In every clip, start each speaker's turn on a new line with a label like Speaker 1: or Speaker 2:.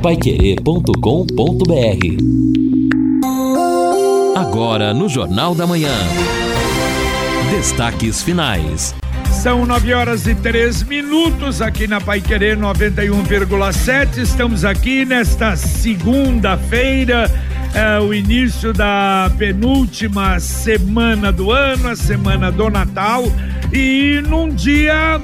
Speaker 1: paiquerê.com.br Agora no Jornal da Manhã. Destaques finais.
Speaker 2: São nove horas e três minutos aqui na Pai Querer 91,7. Estamos aqui nesta segunda-feira, é, o início da penúltima semana do ano, a semana do Natal, e num dia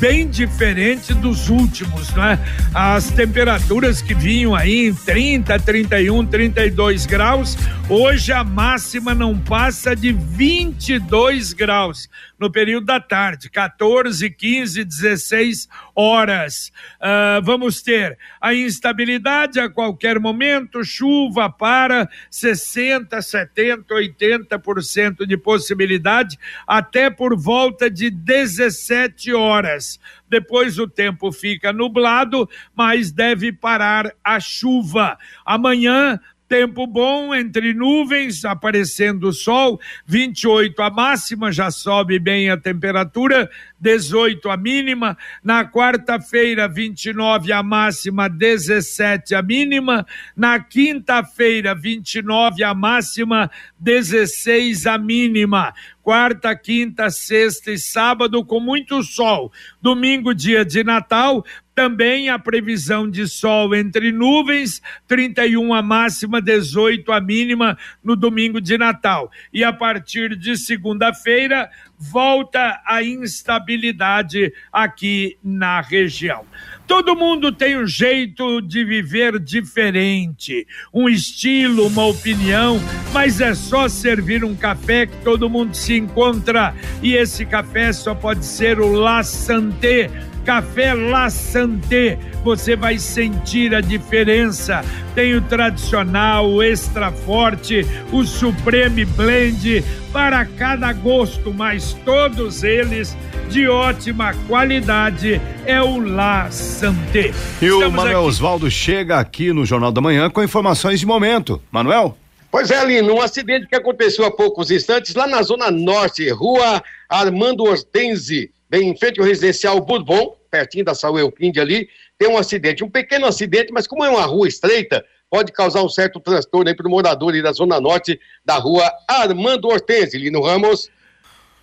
Speaker 2: bem diferente dos últimos, né? As temperaturas que vinham aí em 30, 31, 32 graus, hoje a máxima não passa de 22 graus no período da tarde, 14, 15, 16 horas. Uh, vamos ter a instabilidade a qualquer momento, chuva para 60, 70, 80% de possibilidade até por volta de 17 horas. Depois o tempo fica nublado, mas deve parar a chuva. Amanhã Tempo bom entre nuvens, aparecendo o sol, 28 a máxima, já sobe bem a temperatura, 18 a mínima. Na quarta-feira, 29 a máxima, 17 a mínima. Na quinta-feira, 29 a máxima, 16 a mínima. Quarta, quinta, sexta e sábado com muito sol. Domingo, dia de Natal, também a previsão de sol entre nuvens, 31 a máxima, 18 a mínima no domingo de Natal. E a partir de segunda-feira, volta a instabilidade aqui na região. Todo mundo tem um jeito de viver diferente, um estilo, uma opinião, mas é só servir um café que todo mundo se encontra. E esse café só pode ser o La Santé Café La Santé, você vai sentir a diferença. Tem o tradicional, o extra forte, o Supreme Blend, para cada gosto, mas todos eles de ótima qualidade. É o La Santé.
Speaker 3: E Estamos o Manuel aqui... Osvaldo chega aqui no Jornal da Manhã com informações de momento. Manuel?
Speaker 4: Pois é, Lino, um acidente que aconteceu há poucos instantes lá na Zona Norte, rua Armando Hortense, bem em frente ao residencial Bourbon, pertinho da Saúl Euclinde ali, tem um acidente, um pequeno acidente, mas como é uma rua estreita, pode causar um certo transtorno aí para o morador da zona norte da rua Armando Hortense, Lino Ramos.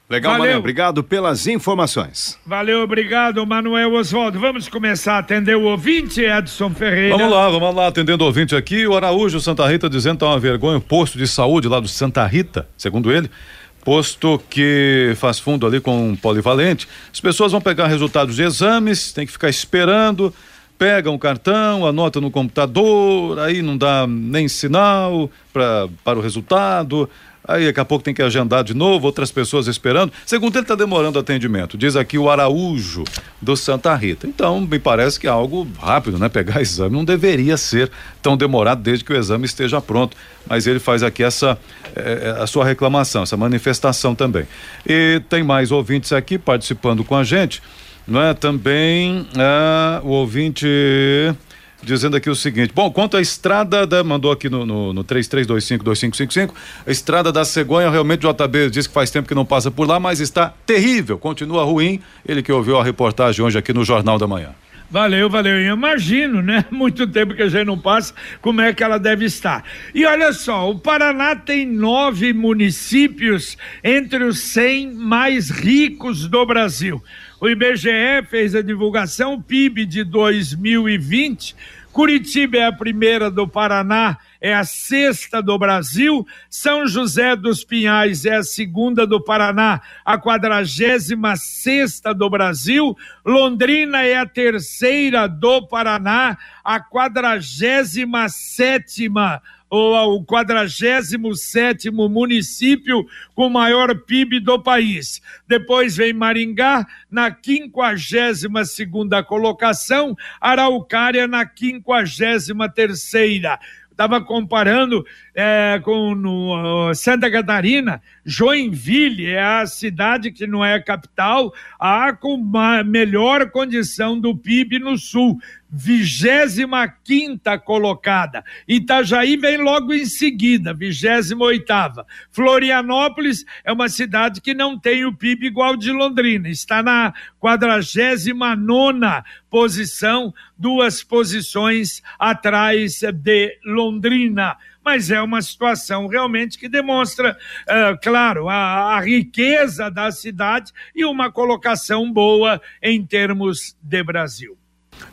Speaker 3: Legal, Valeu. Manuel. Obrigado pelas informações.
Speaker 2: Valeu, obrigado, Manuel Oswaldo. Vamos começar a atender o ouvinte, Edson Ferreira.
Speaker 5: Vamos lá, vamos lá, atendendo o ouvinte aqui. O Araújo Santa Rita dizendo que tá uma vergonha o posto de saúde lá do Santa Rita, segundo ele posto que faz fundo ali com um polivalente. As pessoas vão pegar resultados de exames, tem que ficar esperando, pegam o cartão, anota no computador, aí não dá nem sinal pra, para o resultado. Aí daqui a pouco tem que agendar de novo, outras pessoas esperando. Segundo ele, está demorando o atendimento. Diz aqui o Araújo do Santa Rita. Então, me parece que é algo rápido, né? Pegar exame não deveria ser tão demorado desde que o exame esteja pronto. Mas ele faz aqui essa é, a sua reclamação, essa manifestação também. E tem mais ouvintes aqui participando com a gente, não é? Também é, o ouvinte dizendo aqui o seguinte: bom, quanto à estrada da. Mandou aqui no, no, no 33252555, a estrada da Cegonha, realmente o JB diz que faz tempo que não passa por lá, mas está terrível, continua ruim. Ele que ouviu a reportagem hoje aqui no Jornal da Manhã.
Speaker 2: Valeu, valeu. Eu imagino, né? Muito tempo que a gente não passa, como é que ela deve estar. E olha só, o Paraná tem nove municípios entre os cem mais ricos do Brasil. O IBGE fez a divulgação, PIB de 2020. Curitiba é a primeira do Paraná, é a sexta do Brasil. São José dos Pinhais é a segunda do Paraná, a quadragésima sexta do Brasil. Londrina é a terceira do Paraná, a quadragésima sétima o 47 município com maior PIB do país. Depois vem Maringá na 52 colocação, Araucária na 53 estava comparando é, com no, Santa Catarina, Joinville é a cidade que não é a capital, a com melhor condição do PIB no sul. Vigésima quinta colocada. Itajaí vem logo em seguida, vigésima oitava. Florianópolis é uma cidade que não tem o PIB igual de Londrina, está na quadragésima nona posição, duas posições atrás de Londrina mas é uma situação realmente que demonstra, uh, claro, a, a, riqueza da cidade e uma colocação boa em termos de Brasil.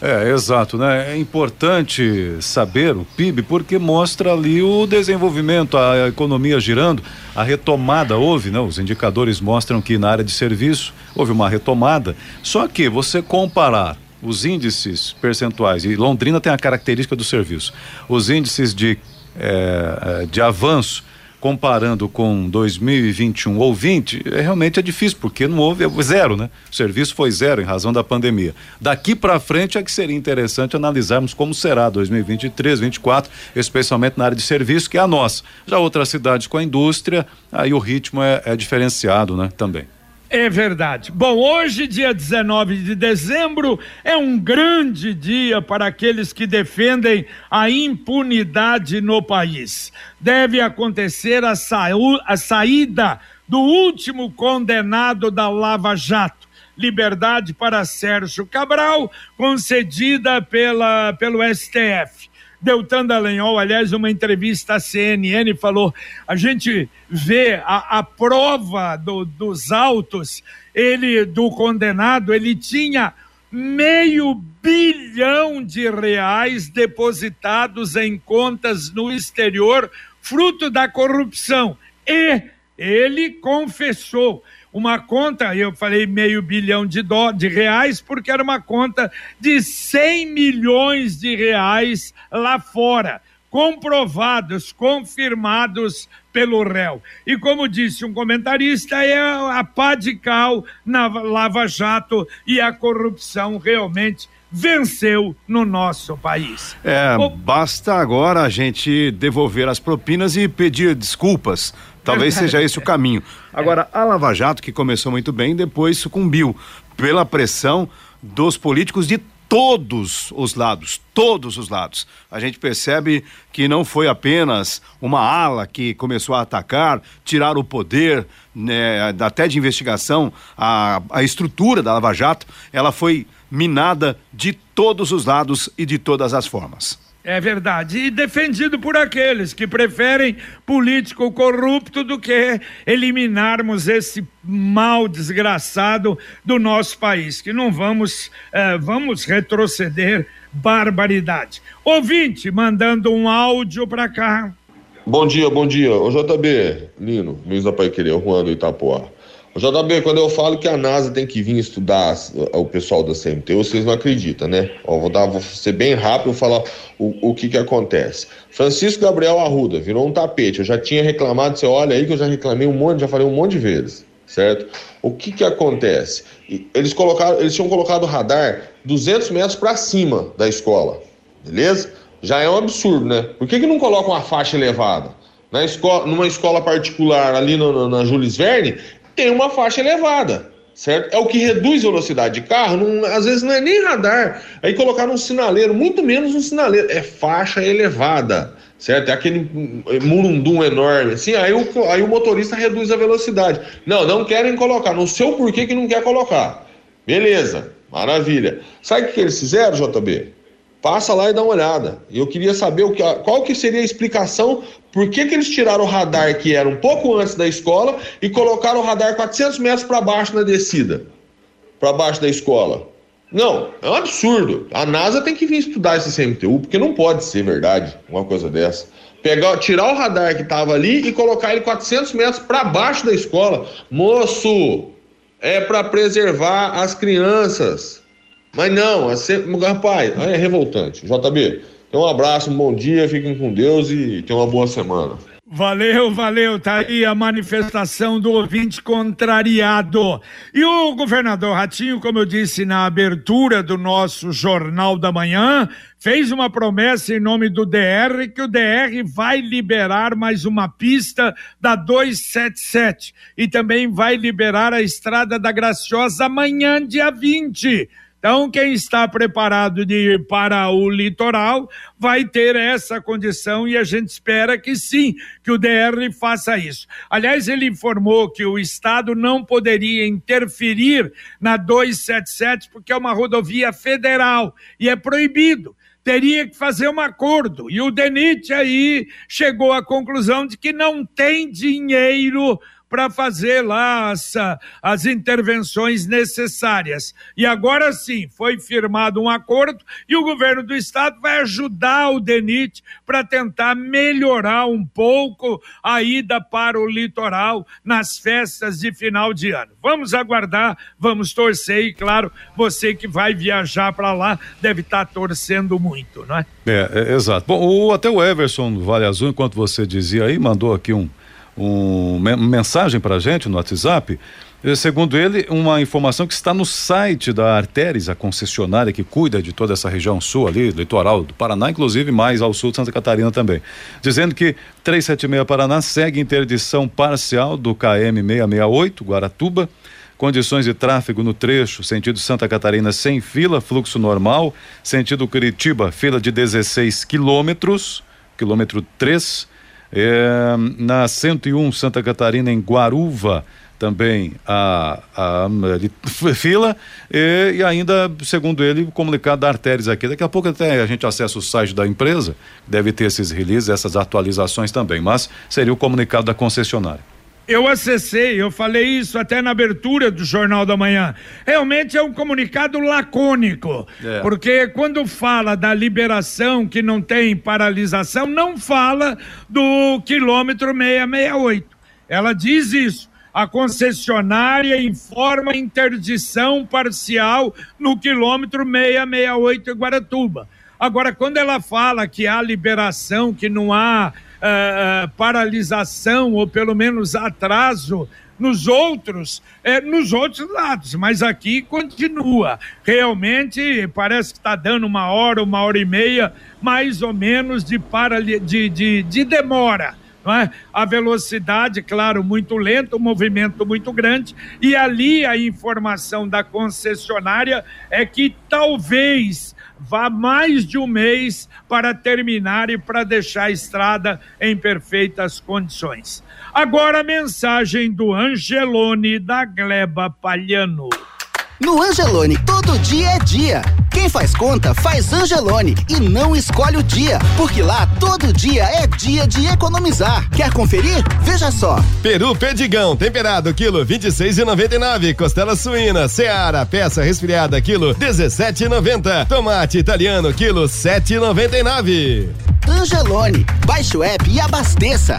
Speaker 5: É, exato, né? É importante saber o PIB porque mostra ali o desenvolvimento, a economia girando, a retomada houve, né? Os indicadores mostram que na área de serviço houve uma retomada. Só que você comparar os índices percentuais, e Londrina tem a característica do serviço, os índices de, é, de avanço comparando com 2021 ou 20, é, realmente é difícil, porque não houve é zero, né? O serviço foi zero em razão da pandemia. Daqui para frente é que seria interessante analisarmos como será 2023, 2024, especialmente na área de serviço, que é a nossa. Já outras cidades com a indústria, aí o ritmo é, é diferenciado, né? Também.
Speaker 2: É verdade. Bom, hoje, dia 19 de dezembro, é um grande dia para aqueles que defendem a impunidade no país. Deve acontecer a, sa a saída do último condenado da Lava Jato. Liberdade para Sérgio Cabral, concedida pela, pelo STF. Deltan Dallagnol, aliás, uma entrevista à CNN, falou: a gente vê a, a prova do, dos autos, ele, do condenado, ele tinha meio bilhão de reais depositados em contas no exterior, fruto da corrupção. E ele confessou uma conta, eu falei meio bilhão de, dó, de reais, porque era uma conta de 100 milhões de reais lá fora, comprovados, confirmados pelo réu. E como disse um comentarista, é a pá de cal na Lava Jato e a corrupção realmente venceu no nosso país.
Speaker 3: É, o... basta agora a gente devolver as propinas e pedir desculpas Talvez seja esse o caminho. Agora, a Lava Jato, que começou muito bem, depois sucumbiu pela pressão dos políticos de todos os lados, todos os lados. A gente percebe que não foi apenas uma ala que começou a atacar, tirar o poder, né, até de investigação, a, a estrutura da Lava Jato, ela foi minada de todos os lados e de todas as formas.
Speaker 2: É verdade. E defendido por aqueles que preferem político corrupto do que eliminarmos esse mal desgraçado do nosso país. Que não vamos, eh, vamos retroceder barbaridade. Ouvinte mandando um áudio para cá.
Speaker 6: Bom dia, bom dia. Ô JB, Lino, Luiz da Pai Querer, Juan do Itapuá. JB, quando eu falo que a NASA tem que vir estudar o pessoal da CMT, vocês não acreditam, né? Ó, vou, dar, vou ser bem rápido e falar o, o que que acontece. Francisco Gabriel Arruda virou um tapete. Eu já tinha reclamado, você olha aí que eu já reclamei um monte, já falei um monte de vezes, certo? O que que acontece? Eles colocaram, eles tinham colocado o radar 200 metros para cima da escola, beleza? Já é um absurdo, né? Por que que não colocam uma faixa elevada? Na escola, numa escola particular ali no, no, na Jules Verne, tem uma faixa elevada, certo? É o que reduz velocidade de carro, não, às vezes não é nem radar. Aí colocaram um sinaleiro, muito menos um sinaleiro, é faixa elevada, certo? É aquele murundum enorme, assim, aí o, aí o motorista reduz a velocidade. Não, não querem colocar, não sei o porquê que não quer colocar. Beleza, maravilha. Sabe o que eles fizeram, JB? Passa lá e dá uma olhada. Eu queria saber o que, qual que seria a explicação por que, que eles tiraram o radar que era um pouco antes da escola e colocaram o radar 400 metros para baixo na descida, para baixo da escola. Não, é um absurdo. A NASA tem que vir estudar esse CMTU, porque não pode ser verdade uma coisa dessa. Pegar, tirar o radar que estava ali e colocar ele 400 metros para baixo da escola. Moço, é para preservar as crianças. Mas não, é sempre, rapaz, é revoltante. JB, então, um abraço, um bom dia, fiquem com Deus e tenham uma boa semana.
Speaker 2: Valeu, valeu, tá aí a manifestação do ouvinte contrariado. E o governador Ratinho, como eu disse na abertura do nosso Jornal da Manhã, fez uma promessa em nome do DR que o DR vai liberar mais uma pista da 277 e também vai liberar a Estrada da Graciosa amanhã, dia 20 Então, quem está preparado de ir para o litoral vai ter essa condição e a gente espera que sim, que o DR faça isso. Aliás, ele informou que o Estado não poderia interferir na 277 porque é uma rodovia federal e é proibido teria que fazer um acordo. E o DENIT aí chegou à conclusão de que não tem dinheiro para fazer lá as, as intervenções necessárias. E agora sim, foi firmado um acordo e o governo do estado vai ajudar o DENIT para tentar melhorar um pouco a ida para o litoral nas festas de final de ano. Vamos aguardar, vamos torcer e, claro, você que vai viajar para lá deve estar tá torcendo muito, não é?
Speaker 5: É, é exato. Bom, o, até o Everson do Vale Azul, enquanto você dizia aí, mandou aqui um uma mensagem para a gente no WhatsApp. Eh, segundo ele, uma informação que está no site da Arteres, a concessionária que cuida de toda essa região sul ali, litoral do Paraná, inclusive mais ao sul de Santa Catarina também. Dizendo que 376 Paraná segue interdição parcial do KM 668 Guaratuba. Condições de tráfego no trecho, sentido Santa Catarina sem fila, fluxo normal. Sentido Curitiba, fila de 16 quilômetros, quilômetro 3 é, na 101 Santa Catarina, em Guaruva, também a, a, a fila e, e, ainda, segundo ele, o comunicado da Artéries aqui. Daqui a pouco até a gente acessa o site da empresa, deve ter esses releases, essas atualizações também, mas seria o comunicado da concessionária.
Speaker 2: Eu acessei, eu falei isso até na abertura do Jornal da Manhã. Realmente é um comunicado lacônico, é. porque quando fala da liberação que não tem paralisação, não fala do quilômetro 668. Ela diz isso. A concessionária informa interdição parcial no quilômetro 668 em Guaratuba. Agora, quando ela fala que há liberação, que não há uh, paralisação ou pelo menos atraso nos outros, é, nos outros lados, mas aqui continua. Realmente parece que está dando uma hora, uma hora e meia, mais ou menos de, parali de, de, de demora. É? A velocidade, claro, muito lenta, o movimento muito grande, e ali a informação da concessionária é que talvez vá mais de um mês para terminar e para deixar a estrada em perfeitas condições. Agora a mensagem do Angelone da Gleba Palhano.
Speaker 7: No Angelone, todo dia é dia. Quem faz conta faz Angelone e não escolhe o dia, porque lá todo dia é dia de economizar. Quer conferir? Veja só.
Speaker 8: Peru Pedigão, temperado, quilo 26,99. Costela suína, Seara, peça resfriada, quilo 17,90. Tomate italiano, quilo 7,99.
Speaker 7: Angelone, baixe o app e abasteça.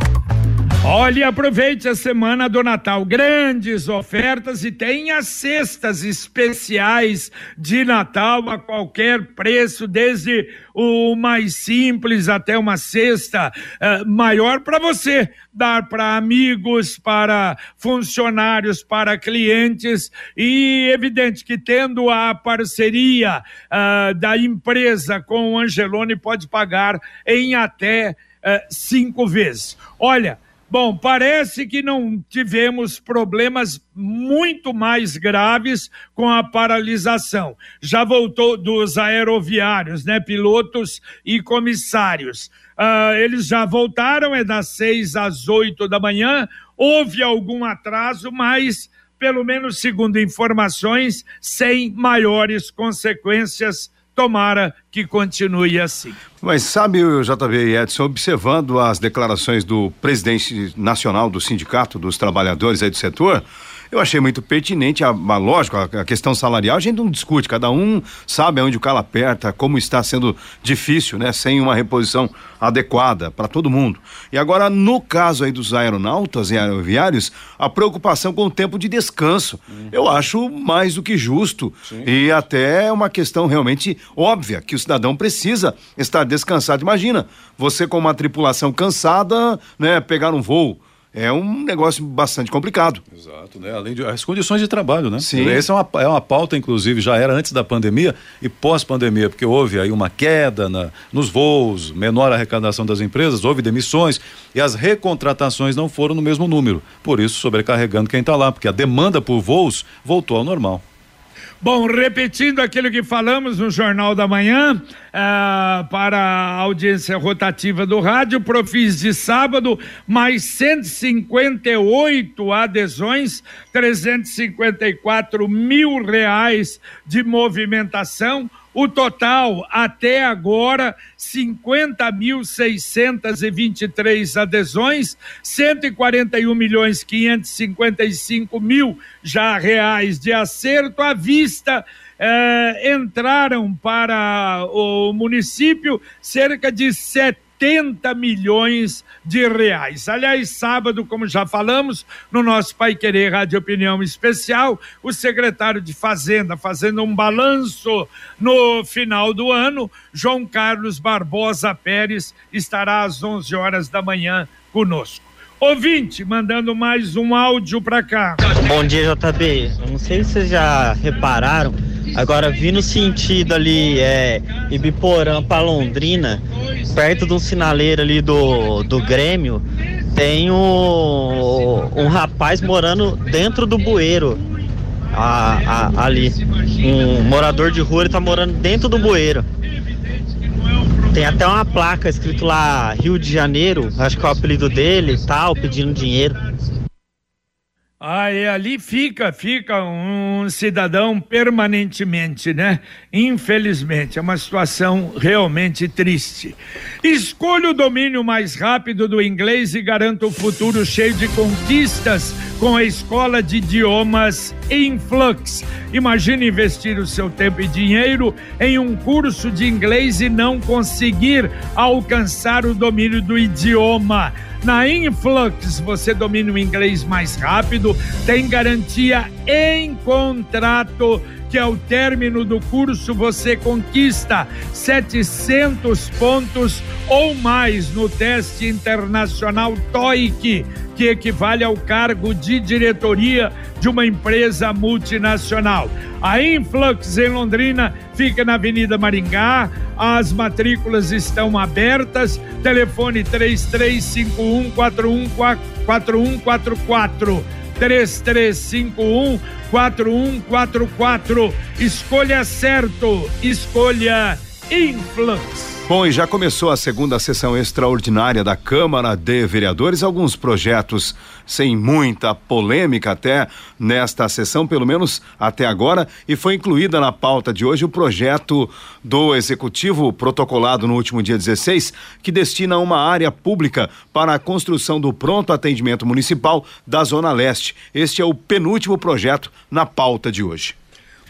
Speaker 2: Olha, aproveite a semana do Natal. Grandes ofertas e as cestas especiais de Natal a qualquer preço, desde o mais simples até uma cesta uh, maior para você dar para amigos, para funcionários, para clientes e evidente que tendo a parceria uh, da empresa com o Angelone pode pagar em até uh, cinco vezes. Olha Bom, parece que não tivemos problemas muito mais graves com a paralisação. Já voltou dos aeroviários, né? Pilotos e comissários. Uh, eles já voltaram, é das seis às oito da manhã. Houve algum atraso, mas, pelo menos segundo informações, sem maiores consequências Tomara que continue assim.
Speaker 3: Mas sabe, o JB Edson, observando as declarações do presidente nacional do Sindicato dos Trabalhadores aí do setor, eu achei muito pertinente, a, a, lógico, a, a, questão salarial a gente não discute, cada um sabe onde o calo aperta, como está sendo difícil, né, sem uma reposição adequada para todo mundo. E agora, no caso aí dos aeronautas e aeroviários, a preocupação com o tempo de descanso. Uhum. Eu acho mais do que justo Sim. e até uma questão realmente óbvia, que o cidadão precisa estar descansado. Imagina, você com uma tripulação cansada, né, pegar um voo é um negócio bastante complicado.
Speaker 5: Exato, né? Além de as condições de trabalho, né?
Speaker 3: Sim.
Speaker 5: Essa é uma, é uma pauta, inclusive, já era antes da pandemia e pós-pandemia, porque houve aí uma queda na, nos voos, menor arrecadação das empresas, houve demissões e as recontratações não foram no mesmo número. Por isso, sobrecarregando quem está lá, porque a demanda por voos voltou ao normal.
Speaker 2: Bom, repetindo aquilo que falamos no Jornal da Manhã, ah, para a audiência rotativa do rádio, Profis de sábado, mais 158 adesões, 354 mil reais de movimentação. O total até agora 50.623 adesões, 141 milhões 555 mil já reais de acerto à vista. Eh, entraram para o município cerca de 70 80 milhões de reais. Aliás, sábado, como já falamos, no nosso Pai Querer Rádio Opinião Especial, o secretário de Fazenda, fazendo um balanço no final do ano, João Carlos Barbosa Pérez estará às 11 horas da manhã conosco. Ouvinte, mandando mais um áudio para cá.
Speaker 9: Bom dia, JB. Não sei se vocês já repararam, agora vi no sentido ali, é, Ibiporã para Londrina, perto de um sinaleiro ali do, do Grêmio, tem um, um rapaz morando dentro do bueiro. A, a, ali. Um morador de rua, ele tá morando dentro do bueiro. Tem até uma placa escrito lá Rio de Janeiro, acho que é o apelido dele e tal, pedindo dinheiro.
Speaker 2: Ah, e ali fica, fica um cidadão permanentemente, né? Infelizmente, é uma situação realmente triste. Escolha o domínio mais rápido do inglês e garanta um futuro cheio de conquistas com a escola de idiomas Influx. Imagine investir o seu tempo e dinheiro em um curso de inglês e não conseguir alcançar o domínio do idioma. Na Influx você domina o inglês mais rápido, tem garantia em contrato que ao término do curso você conquista 700 pontos ou mais no teste internacional TOEIC, que equivale ao cargo de diretoria de uma empresa multinacional. A Influx em Londrina fica na Avenida Maringá, as matrículas estão abertas, telefone 3351 4144 3351 4144. Escolha certo, escolha Influx.
Speaker 3: Bom, e já começou a segunda sessão extraordinária da Câmara de Vereadores. Alguns projetos sem muita polêmica até nesta sessão, pelo menos até agora, e foi incluída na pauta de hoje o projeto do Executivo protocolado no último dia 16, que destina uma área pública para a construção do pronto atendimento municipal da Zona Leste. Este é o penúltimo projeto na pauta de hoje.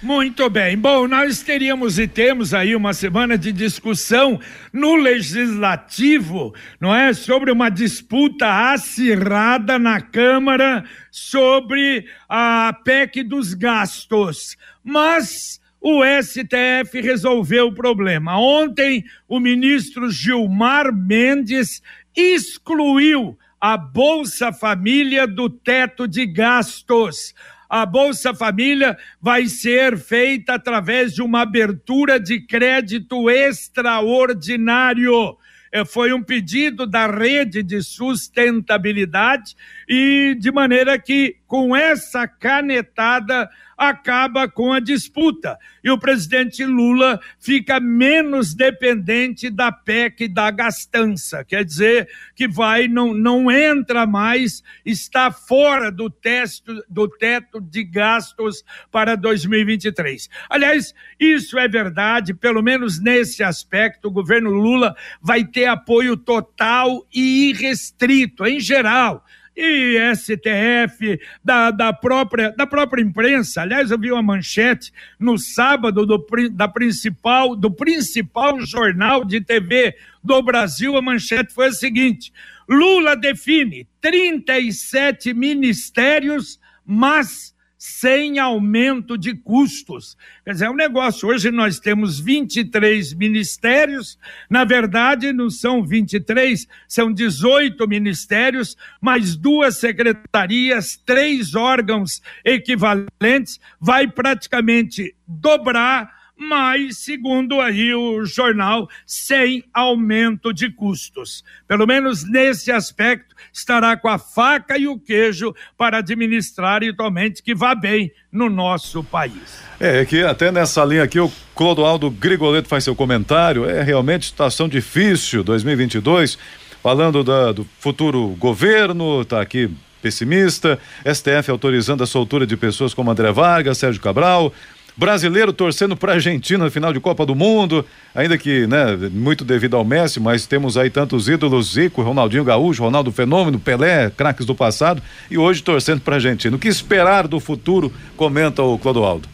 Speaker 2: Muito bem. Bom, nós teríamos e temos aí uma semana de discussão no legislativo, não é? Sobre uma disputa acirrada na Câmara sobre a PEC dos gastos. Mas o STF resolveu o problema. Ontem, o ministro Gilmar Mendes excluiu a Bolsa Família do teto de gastos a Bolsa Família vai ser feita através de uma abertura de crédito extraordinário. É, foi um pedido da rede de sustentabilidade e de maneira que com essa canetada acaba com a disputa. E o presidente Lula fica menos dependente da PEC da gastança, quer dizer que vai, não, não entra mais, está fora do, testo, do teto de gastos para 2023. Aliás, isso é verdade, pelo menos nesse aspecto, o governo Lula vai ter apoio total e irrestrito, em geral e STF, da, da, própria, da própria imprensa. Aliás, eu vi uma manchete no sábado do, da principal, do principal jornal de TV do Brasil. A manchete foi a seguinte: Lula define 37 ministérios, mas sem aumento de custos. Quer dizer, é um negócio. Hoje nós temos 23 ministérios, na verdade não são 23, são 18 ministérios, mais duas secretarias, três órgãos equivalentes, vai praticamente dobrar mas, segundo aí o jornal, sem aumento de custos. Pelo menos nesse aspecto, estará com a faca e o queijo para administrar e totalmente que vá bem no nosso país.
Speaker 5: É, que até nessa linha aqui o Clodoaldo Grigoleto faz seu comentário, é realmente situação difícil 2022, falando da, do futuro governo, tá aqui pessimista, STF autorizando a soltura de pessoas como André Vargas, Sérgio Cabral, brasileiro torcendo para a Argentina no final de Copa do Mundo, ainda que, né, muito devido ao Messi, mas temos aí tantos ídolos, Zico, Ronaldinho Gaúcho, Ronaldo Fenômeno, Pelé, craques do passado, e hoje torcendo para a Argentina. O que esperar do futuro, comenta o Clodoaldo.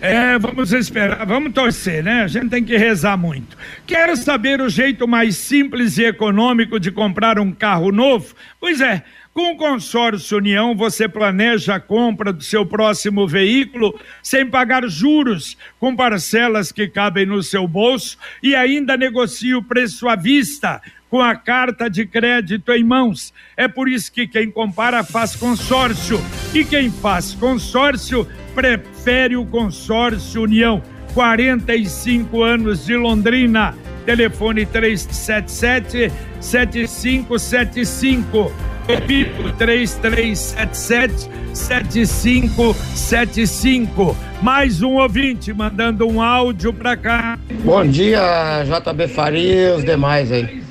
Speaker 2: É, vamos esperar, vamos torcer, né? A gente tem que rezar muito. Quer saber o jeito mais simples e econômico de comprar um carro novo? Pois é, com o consórcio União, você planeja a compra do seu próximo veículo sem pagar juros, com parcelas que cabem no seu bolso e ainda negocia o preço à vista com a carta de crédito em mãos. É por isso que quem compara faz consórcio e quem faz consórcio prefere o consórcio União. 45 anos de Londrina. Telefone 377 7575 Repito, 3377-7575. Mais um ouvinte mandando um áudio para cá.
Speaker 10: Bom dia, JB Faria os demais aí.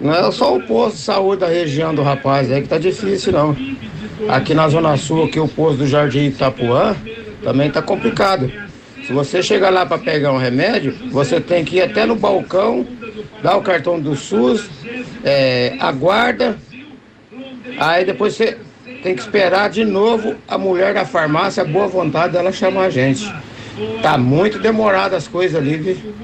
Speaker 10: Não é só o posto de saúde da região do rapaz aí que tá difícil, não. Aqui na Zona Sul, aqui o posto do Jardim Itapuã, também tá complicado. Se você chegar lá para pegar um remédio, você tem que ir até no balcão, dar o cartão do SUS, é, aguarda, Aí depois você tem que esperar de novo a mulher da farmácia, a boa vontade dela chamar a gente. Tá muito demorado as coisas ali, viu?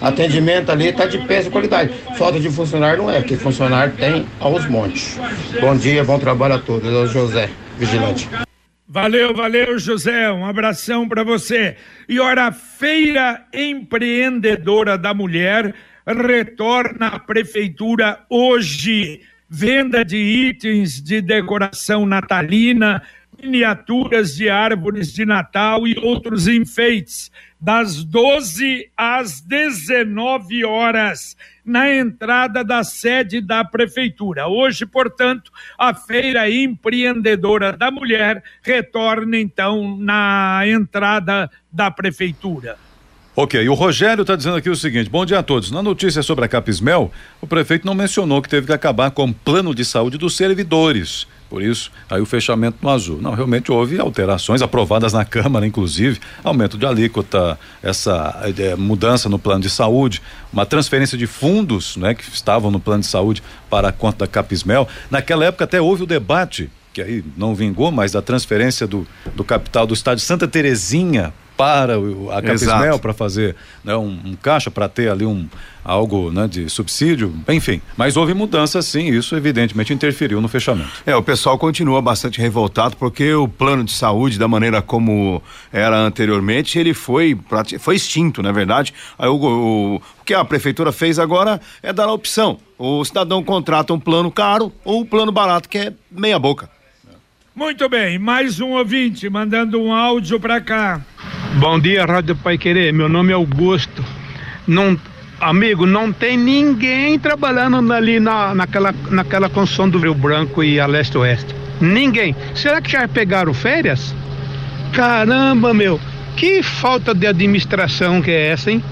Speaker 10: Atendimento ali tá de péssima qualidade. Falta de funcionário não é, porque funcionário tem aos montes. Bom dia, bom trabalho a todos. Eu José, vigilante.
Speaker 2: Valeu, valeu, José. Um abração para você. E ora, Feira Empreendedora da Mulher retorna à prefeitura hoje venda de itens de decoração natalina, miniaturas de árvores de Natal e outros enfeites, das 12 às 19 horas, na entrada da sede da Prefeitura. Hoje, portanto, a Feira Empreendedora da Mulher retorna, então, na entrada da Prefeitura.
Speaker 5: Ok, o Rogério está dizendo aqui o seguinte: bom dia a todos. Na notícia sobre a Capismel, o prefeito não mencionou que teve que acabar com o plano de saúde dos servidores. Por isso, aí o fechamento no azul. Não, realmente houve alterações aprovadas na Câmara, inclusive, aumento de alíquota, essa é, mudança no plano de saúde, uma transferência de fundos né, que estavam no plano de saúde para a conta da Capismel. Naquela época até houve o debate que aí não vingou, mas da transferência do, do capital do estádio Santa Terezinha para a Capismel para fazer né, um, um, caixa para ter ali um algo né, de subsídio, enfim. Mas houve mudança sim, isso evidentemente interferiu no fechamento.
Speaker 3: É, o pessoal continua bastante revoltado porque o plano de saúde, da maneira como era anteriormente, ele foi, foi extinto, na é verdade. Aí o, o, o que a prefeitura fez agora é dar a opção. O cidadão contrata um plano caro ou um plano barato, que é meia boca.
Speaker 2: Muito bem, mais um ouvinte mandando um áudio para cá.
Speaker 11: Bom dia, Rádio Pai Querer. Meu nome é Augusto. Não, amigo, não tem ninguém trabalhando ali na, naquela, naquela construção do Rio Branco e a leste-oeste. Ninguém. Será que já pegaram férias? Caramba, meu. Que falta de administração que é essa, hein?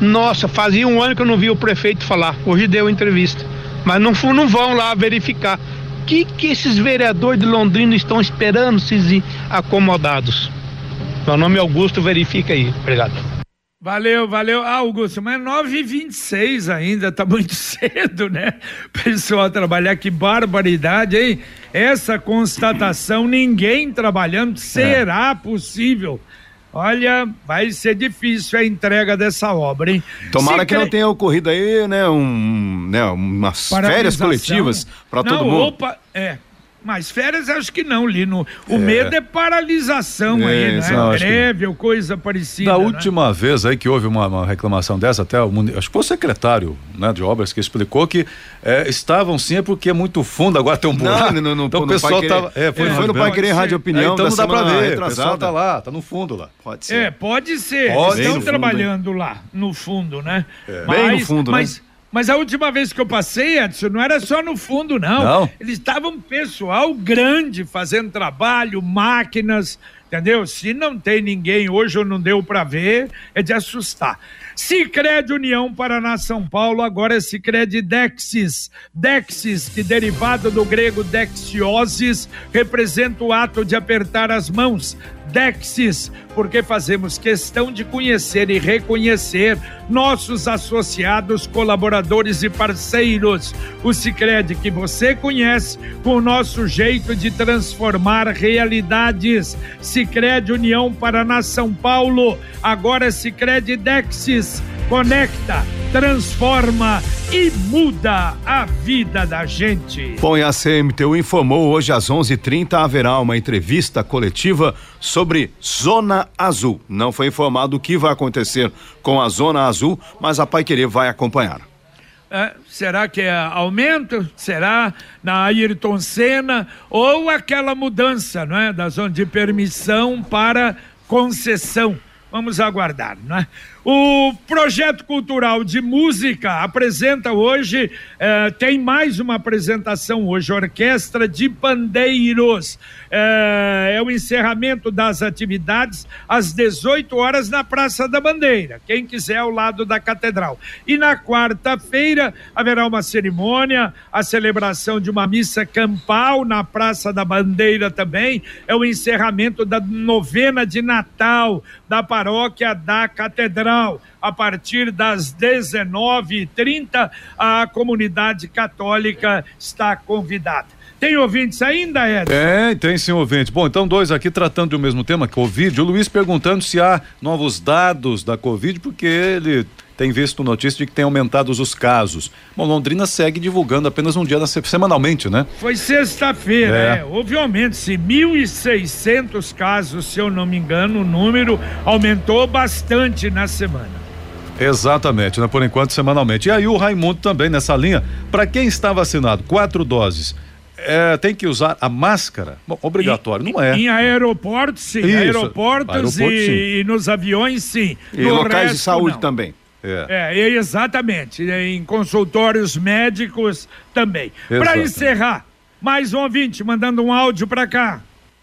Speaker 11: Nossa, fazia um ano que eu não vi o prefeito falar. Hoje deu entrevista. Mas não, não vão lá verificar. O que, que esses vereadores de Londrina estão esperando se acomodados? Meu nome é Augusto, verifica aí. Obrigado.
Speaker 2: Valeu, valeu. Ah, Augusto, mas 9h26 ainda, tá muito cedo, né? Pessoal trabalhar, que barbaridade, hein? Essa constatação, ninguém trabalhando, será é. possível? Olha, vai ser difícil a entrega dessa obra, hein?
Speaker 3: Tomara Se que cre... não tenha ocorrido aí, né, um, né umas férias coletivas para todo mundo.
Speaker 2: Opa, é, Mas férias acho que não, Lino. O é. medo é paralisação é, aí, não é? Greve ou coisa parecida.
Speaker 5: Da
Speaker 2: né?
Speaker 5: última vez aí que houve uma, uma, reclamação dessa, até o, acho que foi o secretário né, de obras que explicou que é, estavam sim é porque é muito fundo, agora tem um buraco.
Speaker 3: Não, não, não,
Speaker 5: então
Speaker 3: o
Speaker 5: pessoal tava.
Speaker 3: É, foi, foi no Pai Querer Rádio Opinião.
Speaker 5: então não dá pra ver. Retrasada. O pessoal tá lá, tá no fundo lá.
Speaker 2: Pode ser. É, pode ser. Pode Estão trabalhando fundo, lá, no fundo, né?
Speaker 3: É. Mas, Bem no fundo,
Speaker 2: mas, né? Mas a última vez que eu passei, Edson, não era só no fundo, não. não. Eles estavam pessoal grande fazendo trabalho, máquinas, entendeu? Se não tem ninguém hoje ou não deu para ver, é de assustar. Sicredi União Paraná São Paulo, agora é Sicredi Dexis. Dexis, que derivado do grego dexioses, representa o ato de apertar as mãos. Dexis, porque fazemos questão de conhecer e reconhecer nossos associados, colaboradores e parceiros. O Sicredi que você conhece com o nosso jeito de transformar realidades. Sicredi União Paraná São Paulo, agora Sicredi Dexis conecta, transforma e muda a vida da gente.
Speaker 3: Bom, e a CMTU informou hoje às 11:30 haverá uma entrevista coletiva sobre Zona Azul. Não foi informado o que vai acontecer com a Zona Azul, mas a Pai Querer vai acompanhar.
Speaker 2: É, será que é aumento? Será na Ayrton Senna ou aquela mudança, não é, da zona de permissão para concessão? Vamos aguardar, não é? O projeto cultural de música apresenta hoje, eh, tem mais uma apresentação hoje, Orquestra de Pandeiros. Eh, é o encerramento das atividades às 18 horas na Praça da Bandeira, quem quiser ao lado da Catedral. E na quarta-feira haverá uma cerimônia, a celebração de uma missa campal na Praça da Bandeira também. É o encerramento da novena de Natal da paróquia da Catedral a partir das 19h30, a comunidade católica está convidada. Tem ouvintes ainda, Edson?
Speaker 5: É, tem sim ouvintes. Bom, então dois aqui tratando do mesmo tema, Covid. O Luiz perguntando se há novos dados da Covid, porque ele tem visto notícia de que tem aumentado os casos. Bom, Londrina segue divulgando apenas um dia semanalmente, né?
Speaker 2: Foi sexta-feira, é. é. Houve aumento, se 1.600 casos, se eu não me engano, o número aumentou bastante na semana.
Speaker 5: Exatamente, né? Por enquanto, semanalmente. E aí o Raimundo também nessa linha, para quem está vacinado, quatro doses é, tem que usar a máscara? Bom, obrigatório,
Speaker 2: em,
Speaker 5: não é.
Speaker 2: Em aeroportos, sim. Isso. Aeroportos Aeroporto, e, sim. e, nos aviões, sim.
Speaker 3: E no locais resto, de saúde não. também.
Speaker 2: É. é, exatamente. Em consultórios médicos também. Para encerrar, mais um ouvinte mandando um áudio para cá.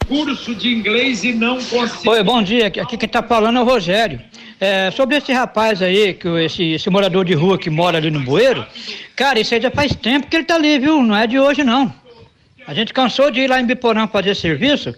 Speaker 2: Curso de inglês e não consigo.
Speaker 12: Oi, bom dia. Aqui quem está falando é o Rogério. É, sobre esse rapaz aí, que esse, esse morador de rua que mora ali no bueiro, cara, isso aí já faz tempo que ele tá ali, viu? Não é de hoje, não. A gente cansou de ir lá em Biporã fazer serviço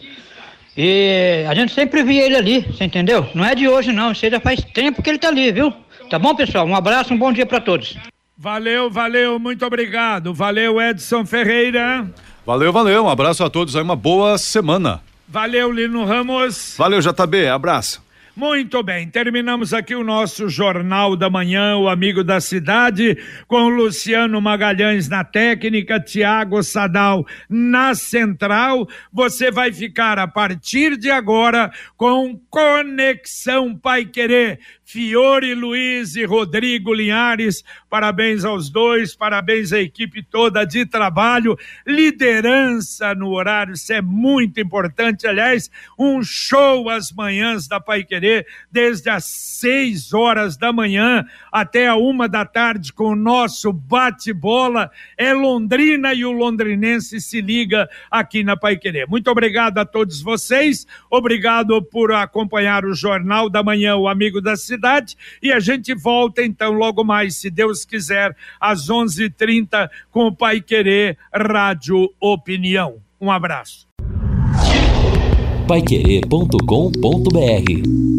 Speaker 12: e a gente sempre via ele ali, você entendeu? Não é de hoje não, isso já faz tempo que ele tá ali, viu? Tá bom, pessoal? Um abraço, um bom dia para todos.
Speaker 2: Valeu, valeu, muito obrigado. Valeu, Edson Ferreira.
Speaker 5: Valeu, valeu. Um abraço a todos aí, uma boa semana.
Speaker 2: Valeu, Lino Ramos.
Speaker 3: Valeu, JB. Abraço.
Speaker 2: Muito bem, terminamos aqui o nosso Jornal da Manhã, o Amigo da Cidade, com Luciano Magalhães na técnica, Tiago Sadal na central. Você vai ficar a partir de agora com Conexão Pai Querer Fiore Luiz e Rodrigo Linhares. Parabéns aos dois, parabéns à equipe toda de trabalho. Liderança no horário, isso é muito importante. Aliás, um show às manhãs da Pai Querer, desde as seis horas da manhã até a uma da tarde, com o nosso bate-bola. É Londrina e o londrinense se liga aqui na Pai Querer. Muito obrigado a todos vocês, obrigado por acompanhar o Jornal da Manhã, o Amigo da Cidade cidade. E a gente volta então logo mais, se Deus quiser, às 11:30 com o Pai Querer Rádio Opinião. Um abraço.
Speaker 1: Paiquerê.com.br